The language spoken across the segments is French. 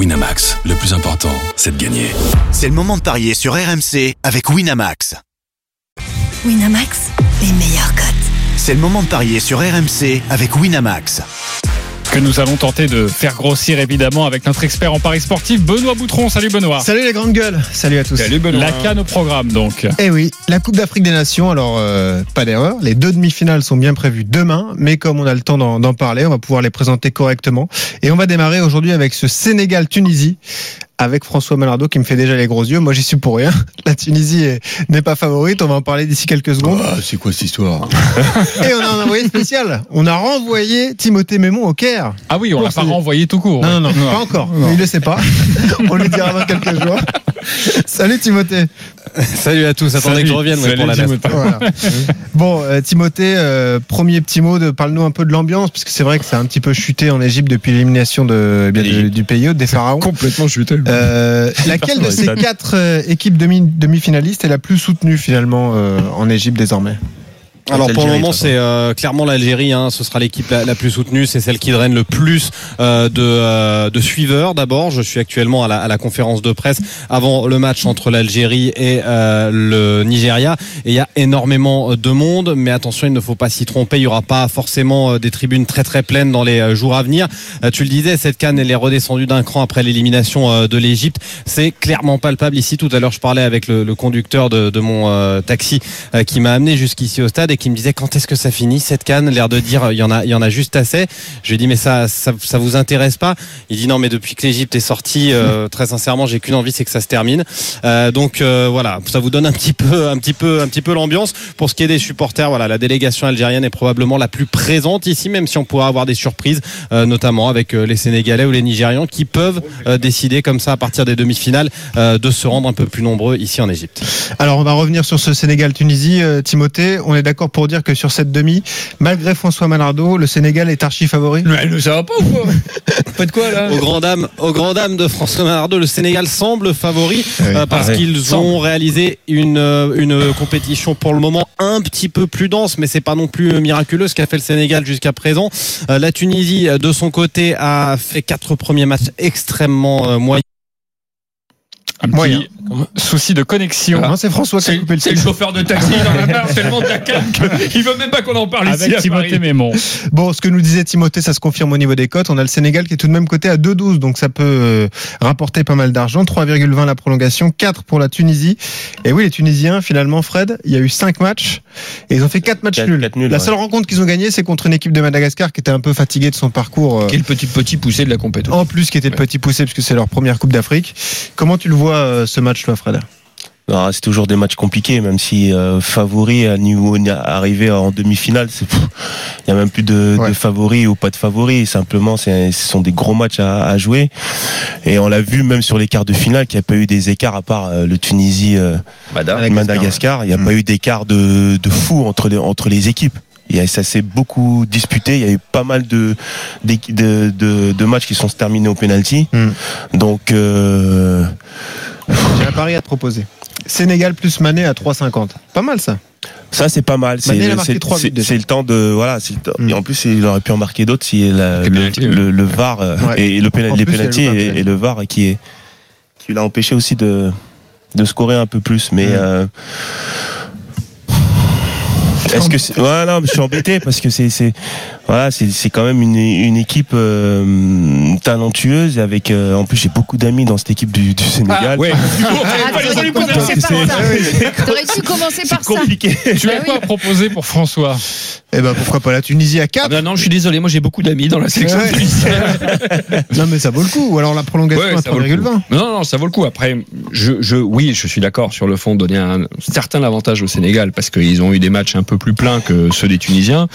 Winamax, le plus important, c'est de gagner. C'est le moment de parier sur RMC avec Winamax. Winamax, les meilleurs cotes. C'est le moment de parier sur RMC avec Winamax. Que nous allons tenter de faire grossir évidemment avec notre expert en paris sportif Benoît Boutron. Salut Benoît. Salut les grandes gueules, salut à tous. La canne au programme donc. Eh oui, la Coupe d'Afrique des Nations, alors euh, pas d'erreur, les deux demi-finales sont bien prévues demain, mais comme on a le temps d'en d'en parler, on va pouvoir les présenter correctement. Et on va démarrer aujourd'hui avec ce Sénégal-Tunisie, avec François Malardo qui me fait déjà les gros yeux. Moi j'y suis pour rien. La Tunisie est- n'est pas favorite, on va en parler d'ici quelques secondes. Ah, c'est quoi cette histoire Et on a un envoyé spécial, on a renvoyé Timothée Mémon au Caire. Ah oui, on l'a pas renvoyé tout court. Non, non, non, pas encore. Il le sait pas. On lui dira dans quelques jours. Salut Timothée. Salut à tous, attendez Salut. que je revienne ouais, Salut, pour la Timothée. Voilà. Bon, euh, Timothée, euh, premier petit mot, de, parle-nous un peu de l'ambiance, parce que c'est vrai que ça a un petit peu chuté en Égypte depuis l'élimination de, eh bien, de- du pays, des pharaons. Complètement chuté. Euh, laquelle de ces quatre euh, équipes demi, demi-finalistes est la plus soutenue finalement euh, en Égypte désormais? Alors pour le moment c'est euh, clairement l'Algérie, hein, ce sera l'équipe la, la plus soutenue, c'est celle qui draine le plus euh, de, euh, de suiveurs d'abord. Je suis actuellement à la, à la conférence de presse avant le match entre l'Algérie et euh, le Nigeria. Et il y a énormément de monde, mais attention il ne faut pas s'y tromper, il y aura pas forcément euh, des tribunes très très pleines dans les euh, jours à venir. Euh, Tu le disais, cette canne elle est redescendue d'un cran après l'élimination euh, de l'Égypte, c'est clairement palpable. Ici. Tout à l'heure je parlais avec le, le conducteur de, de mon euh, taxi euh, qui m'a amené jusqu'ici au stade et qui me disait quand est-ce que ça finit cette canne? L'air de dire il y en a il y en a juste assez. Je lui ai dit mais ça ça, ça vous intéresse pas? Il dit non mais depuis que l'Égypte est sortie euh, très sincèrement j'ai qu'une envie c'est que ça se termine. Euh, donc euh, voilà. Ça vous donne un petit peu un petit peu un petit peu l'ambiance. Pour ce qui est des supporters voilà la délégation algérienne est probablement la plus présente ici même si on pourra avoir des surprises notamment avec les Sénégalais ou les Nigérians qui peuvent décider comme ça à partir des demi-finales de se rendre un peu plus nombreux ici en Égypte. Alors on va revenir sur ce Sénégal-Tunisie. Timothée, on est d'accord pour dire que sur cette demi, malgré François Malardo, le Sénégal est archi favori Mais ça va pas ou quoi Faites quoi là Aux grand dames de François Malardo, le Sénégal semble favori euh, parce Ah qu'ils ont réalisé une euh, une compétition pour le moment un petit peu plus dense, mais c'est pas non plus miraculeux ce qu'a fait le Sénégal jusqu'à présent. Euh, la Tunisie, de son côté, a fait quatre premiers matchs extrêmement euh, moyens. Un petit Moyen. souci de connexion Non, c'est François qui a coupé le c'est le chauffeur de taxi, il en a marre tellement de la qu'il veut même pas qu'on en parle ici. avec à Timothée. Mémon. Bon, ce que nous disait Timothée, ça se confirme au niveau des cotes. On a le Sénégal qui est tout de même coté à 2,12, donc ça peut euh, rapporter pas mal d'argent. 3,20 la prolongation, 4 pour la Tunisie. Et oui, les Tunisiens, finalement, Fred, il y a eu 5 matchs et ils ont fait 4 matchs Quatre- nuls. la ouais. seule rencontre qu'ils ont gagnée, c'est contre une équipe de Madagascar qui était un peu fatiguée de son parcours. euh, Quel petit petit poussé de la compétition. en plus, qui était le petit poussé puisque c'est leur première Coupe d'Afrique. Comment tu le vois euh, ce match, toi, Fred Ah, c'est toujours des matchs compliqués, même si euh, favori à niveau arrivé en demi-finale, il y a même plus de, Ouais. de favoris ou pas de favoris. Simplement, c'est- ce sont des gros matchs à, à jouer. Et on l'a vu même sur les quarts de finale qu'il n'y a pas eu des écarts à part euh, le Tunisie, euh, Madagascar. Il n'y a Mm. pas eu d'écart de, de fou entre les, entre les équipes. Il y a- ça s'est beaucoup disputé. Il y a eu pas mal de, de, de, de matchs qui sont terminés au penalty. Mm. Donc, euh, J'ai un pari à te proposer. Sénégal plus Mané à 3,50. Pas mal ça. Ça c'est pas mal. C'est le temps de voilà. c'est le temps- Mm. Et en plus, il aurait pu en marquer d'autres si la- le, le, le VAR euh, Ouais. et le pénal- les plus, il y a le pénaltys VAR, et, et le VAR qui est qui l'a empêché aussi de de scorer un peu plus. Mais Mm. euh, est-ce que c'est... ouais non, je suis embêté parce que c'est c'est voilà c'est c'est quand même une, une équipe euh, talentueuse avec euh, en plus j'ai beaucoup d'amis dans cette équipe du, du Sénégal. Ah, ouais. Ah, Fallait t'aurais dû commencer par ça. T'aurais dû commencer par C'est compliqué. Tu as Bah quoi à proposer pour François? Eh ben pourquoi pas la Tunisie à 4 Ah ben non, je suis désolé, moi j'ai beaucoup d'amis dans la sélection Ouais. tunisienne. Non mais ça vaut le coup. Ou alors la prolongation Ouais, à ça vaut le coup. 3,20. Non, non, ça vaut le coup. Après, je, je, oui, je suis d'accord sur le fond, donner un certain avantage au Sénégal parce qu'ils ont eu des matchs un peu plus pleins que ceux des Tunisiens.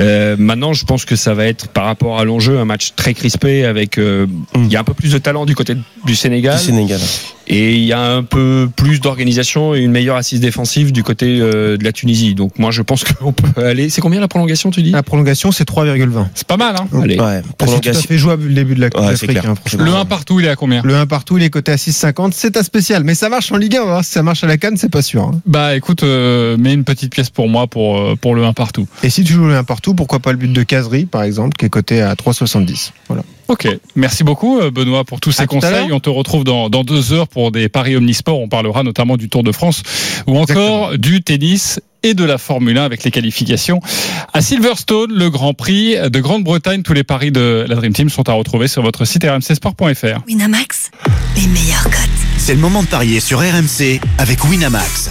Euh, maintenant, je pense que ça va être par rapport à l'enjeu un match très crispé avec. euh, Il y a un peu plus de talent du côté du Sénégal Du Sénégal. Et il y a un peu plus d'organisation et une meilleure assise défensive du côté euh, de la Tunisie. Donc moi, je pense qu'on peut aller. C'est combien la prolongation, tu dis? La prolongation c'est 3,20. C'est pas mal, hein Allez. Ouais, C'est tout à prolongation. fait jouable le début de la Coupe Ouais, c'est d'Afrique. hein, franchement. Le 1 partout, il est à combien? Le 1 partout, il est coté à 6,50. C'est un spécial, mais ça marche en Ligue 1. On va voir si ça marche à la canne, c'est pas sûr. hein. Bah écoute, euh, mets une petite pièce pour moi pour, euh, pour le 1 partout. Et si tu joues le 1 partout, pourquoi pas le but de Casery, par exemple, qui est coté à 3,70. Voilà. Ok, merci beaucoup euh, Benoît pour tous ces À conseils. On te retrouve dans, dans deux heures pour des paris omnisports. On parlera notamment du Tour de France ou encore du tennis et de la Formule 1 avec les qualifications à Silverstone, le Grand Prix de Grande-Bretagne. Tous les paris de la Dream Team sont à retrouver sur votre site rmcsport.fr. Winamax, les meilleurs cotes. C'est le moment de parier sur RMC avec Winamax.